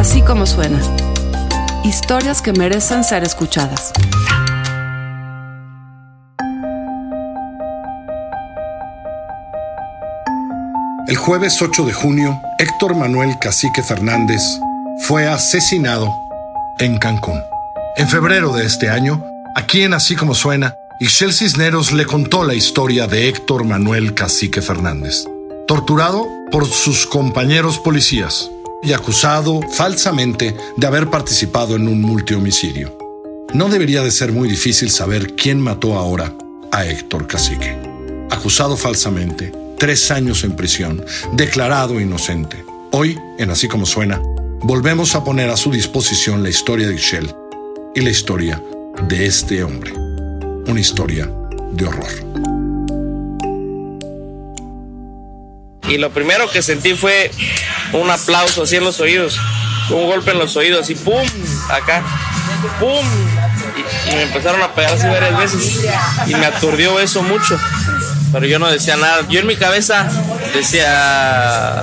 Así como suena. Historias que merecen ser escuchadas. El jueves 8 de junio, Héctor Manuel Cacique Fernández fue asesinado en Cancún. En febrero de este año, aquí en Así como suena, Ixchel Cisneros le contó la historia de Héctor Manuel Cacique Fernández, torturado por sus compañeros policías y acusado falsamente de haber participado en un multihomicidio. No debería de ser muy difícil saber quién mató ahora a Héctor Cacique. Acusado falsamente, tres años en prisión, declarado inocente. Hoy, en Así como suena, volvemos a poner a su disposición la historia de Ixchel y la historia de este hombre. Una historia de horror. Y lo primero que sentí fue un aplauso así en los oídos, un golpe en los oídos y ¡pum! Acá, ¡pum! Y, me empezaron a pegar así varias veces y me aturdió eso mucho, pero yo no decía nada. Yo en mi cabeza decía,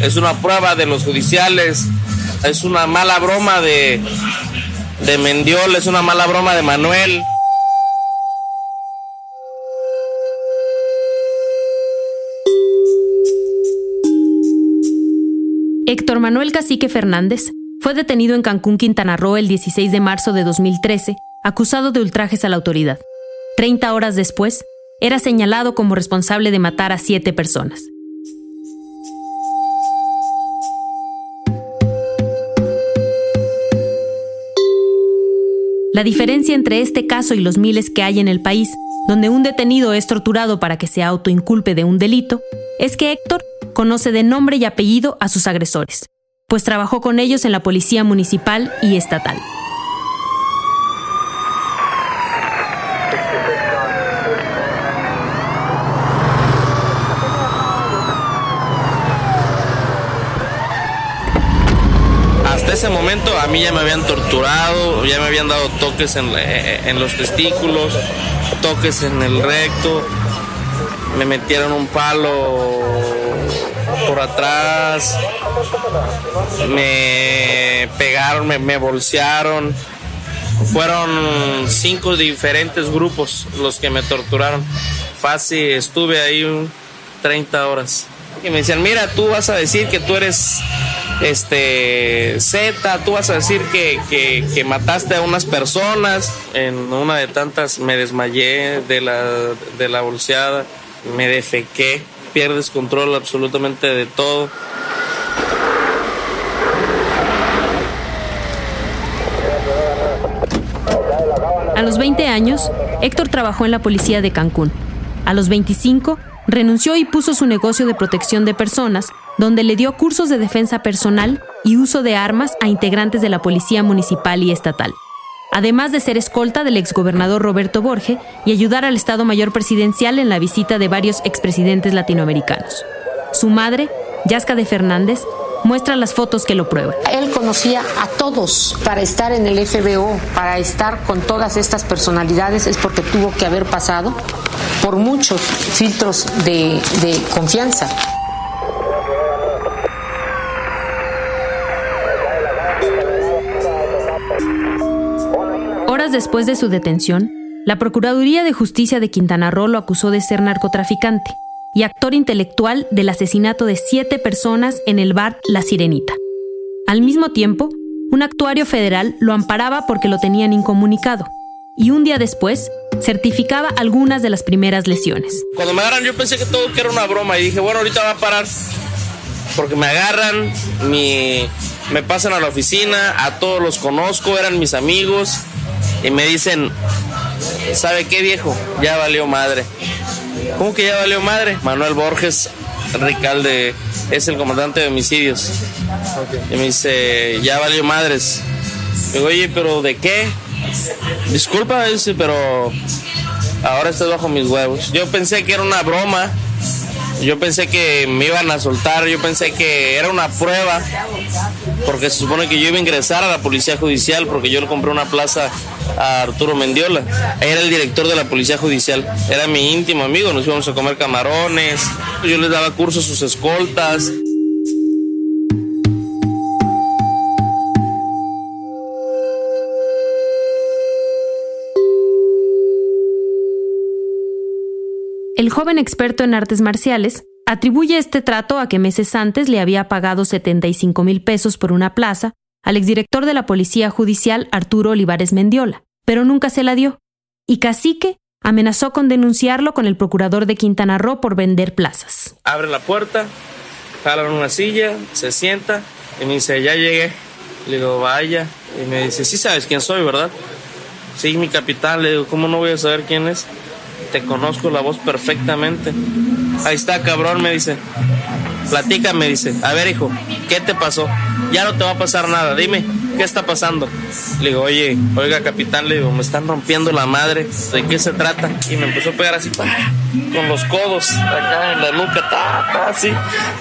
es una prueba de los judiciales, es una mala broma de, de Mendiol, es una mala broma de Manuel. Héctor Manuel Cacique Fernández fue detenido en Cancún, Quintana Roo el 16 de marzo de 2013, acusado de ultrajes a la autoridad. Treinta horas después, era señalado como responsable de matar a siete personas. La diferencia entre este caso y los miles que hay en el país, donde un detenido es torturado para que se autoinculpe de un delito, es que Héctor conoce de nombre y apellido a sus agresores, pues trabajó con ellos en la policía municipal y estatal. Hasta ese momento a mí ya me habían torturado, ya me habían dado toques en, en los testículos, toques en el recto, me metieron un palo por atrás, me pegaron, me, bolsearon. Fueron cinco diferentes grupos los que me torturaron. Fácil, estuve ahí 30 horas. Y me decían, mira, tú vas a decir que tú eres este Z, tú vas a decir que, que, mataste a unas personas. En una de tantas me desmayé de la, de la bolseada, me defequé pierdes control absolutamente de todo. A los 20 años, Héctor trabajó en la policía de Cancún. A los 25, renunció y puso su negocio de protección de personas, donde le dio cursos de defensa personal y uso de armas a integrantes de la policía municipal y estatal además de ser escolta del exgobernador Roberto Borge y ayudar al Estado Mayor Presidencial en la visita de varios expresidentes latinoamericanos. Su madre, Yasca de Fernández, muestra las fotos que lo prueban. Él conocía a todos para estar en el FBO, para estar con todas estas personalidades, es porque tuvo que haber pasado por muchos filtros de, de confianza. Después de su detención, la Procuraduría de Justicia de Quintana Roo lo acusó de ser narcotraficante y actor intelectual del asesinato de siete personas en el bar La Sirenita. Al mismo tiempo, un actuario federal lo amparaba porque lo tenían incomunicado y un día después certificaba algunas de las primeras lesiones. Cuando me agarran yo pensé que todo era una broma y dije, bueno, ahorita va a parar porque me agarran, me pasan a la oficina, a todos los conozco, eran mis amigos y me dicen, ¿sabe qué viejo? Ya valió madre. ¿Cómo que ya valió madre? Manuel Borges Ricalde es el comandante de homicidios. Y me dice, ya valió madres. Digo, oye, pero ¿de qué? Disculpa, dice, pero ahora estoy bajo mis huevos. Yo pensé que era una broma yo pensé que me iban a soltar, yo pensé que era una prueba, porque se supone que yo iba a ingresar a la policía judicial, porque yo le compré una plaza a Arturo Mendiola. Era el director de la policía judicial, era mi íntimo amigo, nos íbamos a comer camarones, yo les daba cursos a sus escoltas. El joven experto en artes marciales atribuye este trato a que meses antes le había pagado 75 mil pesos por una plaza al exdirector de la Policía Judicial Arturo Olivares Mendiola, pero nunca se la dio, y Cacique amenazó con denunciarlo con el procurador de Quintana Roo por vender plazas. Abre la puerta, jalan una silla, se sienta y me dice, ya llegué. Le digo, vaya. Y me dice, sí sabes quién soy, ¿verdad? Sí, mi capitán. Le digo, ¿cómo no voy a saber quién es? Conozco la voz perfectamente. Ahí está, cabrón, me dice. Platica, me dice. A ver, hijo, ¿qué te pasó? Ya no te va a pasar nada. Dime, ¿qué está pasando? Le digo, oye, oiga, capitán, le digo, me están rompiendo la madre. ¿De qué se trata? Y me empezó a pegar así, con los codos, acá en la nuca, ta, así.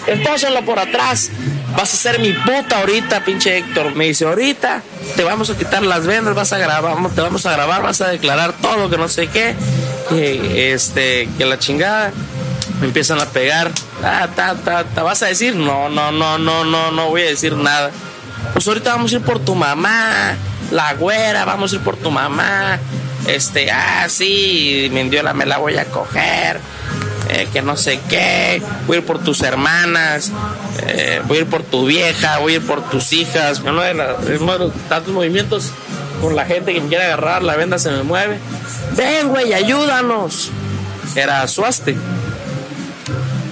Empósenlo por atrás. Vas a ser mi puta ahorita, pinche Héctor. Me dice, ahorita te vamos a quitar las vendas, vas a grabar, te vamos a grabar, vas a declarar todo, que no sé qué, que este, que la chingada. Me empiezan a pegar, ta, ta, ta, ta. ¿Vas a decir? No, no, no, no, no, no voy a decir nada. Pues ahorita vamos a ir por tu mamá, la güera, vamos a ir por tu mamá. Este, ah, sí, Mendiola me la voy a coger. Eh, que no sé qué, voy a ir por tus hermanas, eh, voy a ir por tu vieja, voy a ir por tus hijas. Uno de, los tantos movimientos con la gente que me quiere agarrar, la venda se me mueve. Ven, güey, ayúdanos. Era Suaste.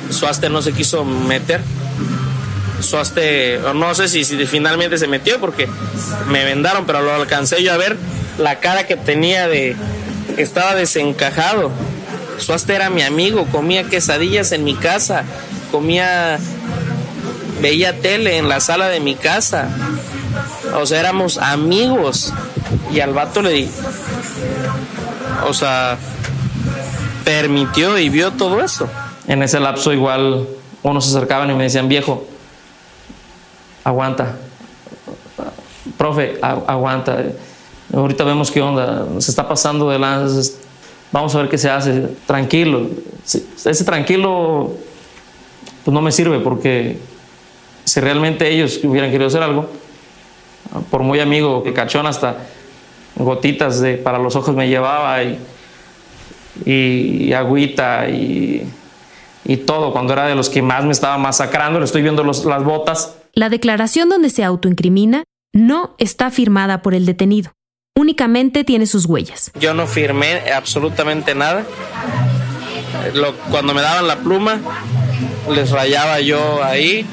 Suaste no se quiso meter. Suaste, no sé si, si finalmente se metió porque me vendaron, pero lo alcancé yo a ver la cara que tenía de estaba desencajado Suaste era mi amigo, comía quesadillas en mi casa, comía, veía tele en la sala de mi casa. O sea, éramos amigos. Y al vato le di, o sea, permitió y vio todo eso. En ese lapso igual unos se acercaban y me decían, viejo, aguanta. Profe, aguanta. Ahorita vemos qué onda. Se está pasando de lanzas vamos a ver qué se hace, tranquilo. Ese tranquilo pues no me sirve porque si realmente ellos hubieran querido hacer algo, por muy amigo que cachón hasta gotitas de, para los ojos me llevaba y, y, agüita y, y, todo, cuando era de los que más me estaba masacrando, le estoy viendo las botas. La declaración donde se autoincrimina no está firmada por el detenido únicamente tiene sus huellas. Yo no firmé absolutamente nada. cuando me daban la pluma, les rayaba yo ahí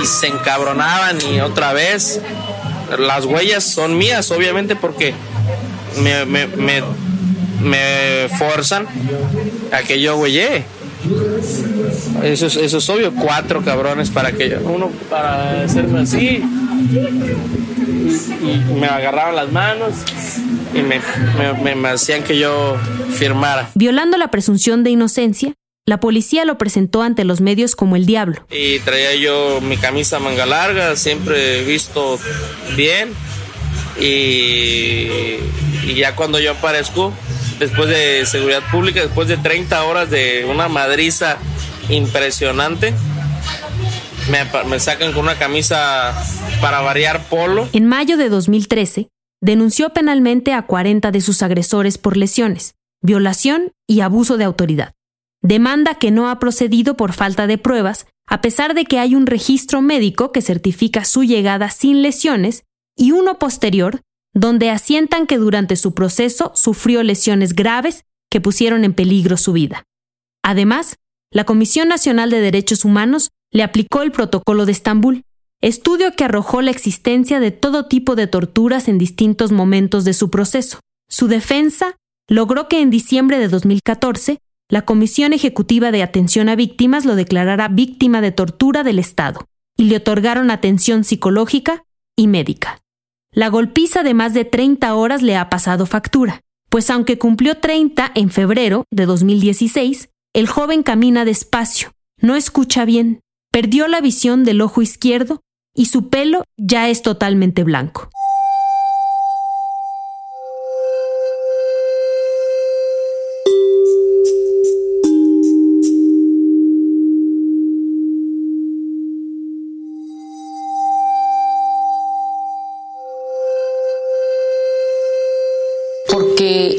y se encabronaban y otra vez. Las huellas son mías, obviamente, porque me, me, me, me forzan a que yo huelle. Eso es, eso es obvio, cuatro cabrones para que yo, uno para hacerme así, y, me agarraban las manos y me, me, hacían que yo firmara. Violando la presunción de inocencia, la policía lo presentó ante los medios como el diablo. Y traía yo mi camisa manga larga, siempre visto bien. Y, y, ya cuando yo aparezco, después de seguridad pública, después de 30 horas de una madriza impresionante, me, sacan con una camisa para variar polo. En mayo de 2013, denunció penalmente a 40 de sus agresores por lesiones, violación y abuso de autoridad. Demanda que no ha procedido por falta de pruebas, a pesar de que hay un registro médico que certifica su llegada sin lesiones y uno posterior donde asientan que durante su proceso sufrió lesiones graves que pusieron en peligro su vida. Además, la Comisión Nacional de Derechos Humanos le aplicó el Protocolo de Estambul, estudio que arrojó la existencia de todo tipo de torturas en distintos momentos de su proceso. Su defensa logró que en diciembre de 2014 la Comisión Ejecutiva de Atención a Víctimas lo declarara víctima de tortura del Estado y le otorgaron atención psicológica y médica. La golpiza de más de 30 horas le ha pasado factura, pues aunque cumplió 30 en febrero de 2016, el joven camina despacio, no escucha bien, perdió la visión del ojo izquierdo y su pelo ya es totalmente blanco.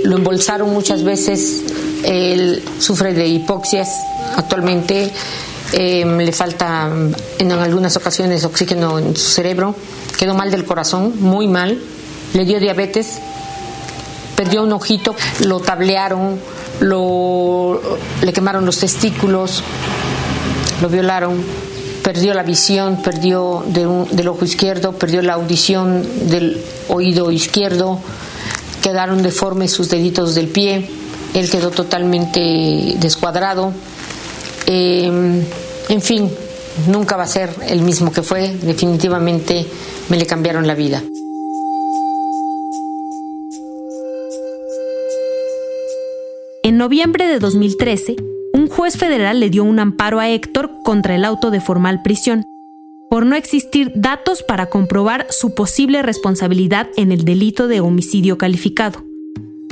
Lo embolsaron muchas veces Él sufre de hipoxias actualmente, em, le falta en algunas ocasiones oxígeno en su cerebro, quedó mal del corazón, muy mal, le dio diabetes, perdió un ojito, lo tablearon, lo, le quemaron los testículos, lo violaron, perdió la visión, perdió del ojo izquierdo, perdió la audición del oído izquierdo, quedaron deformes sus deditos del pie, él quedó totalmente descuadrado. Em, en fin, nunca va a ser el mismo que fue, definitivamente me le cambiaron la vida. En noviembre de 2013, un juez federal le dio un amparo a Héctor contra el auto de formal prisión, por no existir datos para comprobar su posible responsabilidad en el delito de homicidio calificado,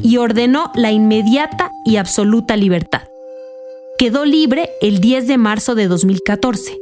y ordenó la inmediata y absoluta libertad. Quedó libre el 10 de marzo de 2014,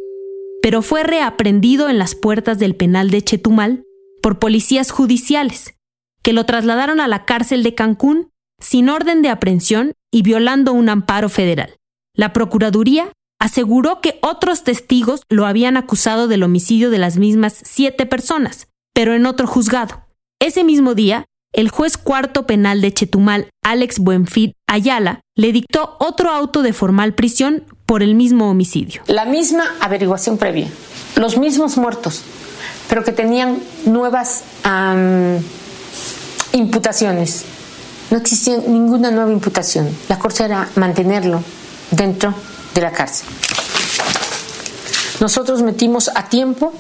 pero fue reaprendido en las puertas del penal de Chetumal por policías judiciales, que lo trasladaron a la cárcel de Cancún sin orden de aprehensión y violando un amparo federal. La Procuraduría aseguró que otros testigos lo habían acusado del homicidio de las mismas siete personas, pero en otro juzgado. Ese mismo día, el juez cuarto penal de Chetumal, Alex Buenfit Ayala, le dictó otro auto de formal prisión por el mismo homicidio. La misma averiguación previa, los mismos muertos, pero que tenían nuevas imputaciones no existía ninguna nueva imputación. La cosa era mantenerlo dentro de la cárcel. Nosotros metimos a tiempo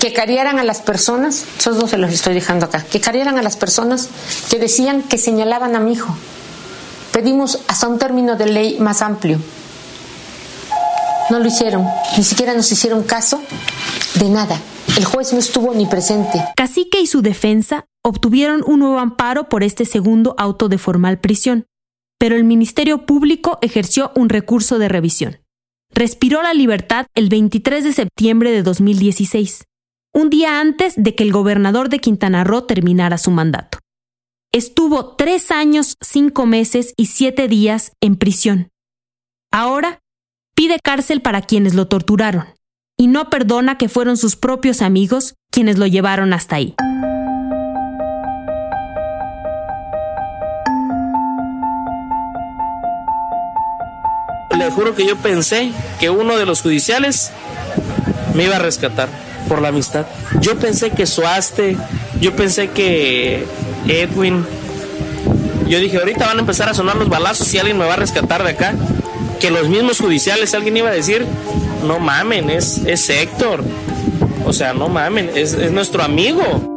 que cariaran a las personas, esos dos se los estoy dejando acá, que cariaran a las personas que decían que señalaban a mi hijo. Pedimos hasta un término de ley más amplio. No lo hicieron, ni siquiera nos hicieron caso de nada. El juez no estuvo ni presente. Cacique y su defensa obtuvieron un nuevo amparo por este segundo auto de formal prisión, pero el Ministerio Público ejerció un recurso de revisión. Respiró la libertad el 23 de septiembre de 2016, un día antes de que el gobernador de Quintana Roo terminara su mandato. Estuvo tres años, cinco meses y siete días en prisión. Ahora pide cárcel para quienes lo torturaron y no perdona que fueron sus propios amigos quienes lo llevaron hasta ahí. Le juro que yo pensé que uno de los judiciales me iba a rescatar por la amistad. Yo pensé que Suaste, yo pensé que Edwin. Yo dije, ahorita van a empezar a sonar los balazos y alguien me va a rescatar de acá. Que los mismos judiciales, alguien iba a decir, no mamen, es, es Héctor. O sea, no mamen, es, es nuestro amigo.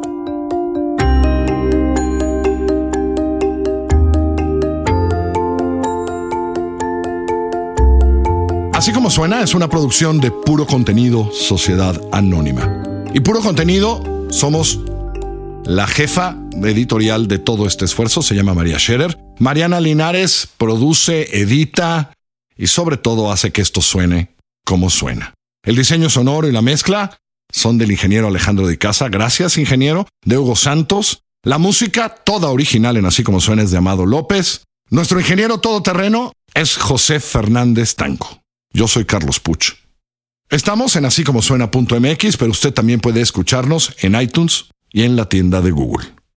Como suena, es una producción de puro contenido Sociedad Anónima. Y puro contenido somos la jefa editorial de todo este esfuerzo, se llama María Scherer. Mariana Linares produce, edita y sobre todo hace que esto suene como suena. El diseño sonoro y la mezcla son del ingeniero Alejandro de Casa. Gracias, ingeniero. De Hugo Santos. La música, toda original en Así como suena, es de Amado López. Nuestro ingeniero todoterreno es José Fernández Tanco. Yo soy Carlos Puch. Estamos en así como suena.mx, pero usted también puede escucharnos en iTunes y en la tienda de Google.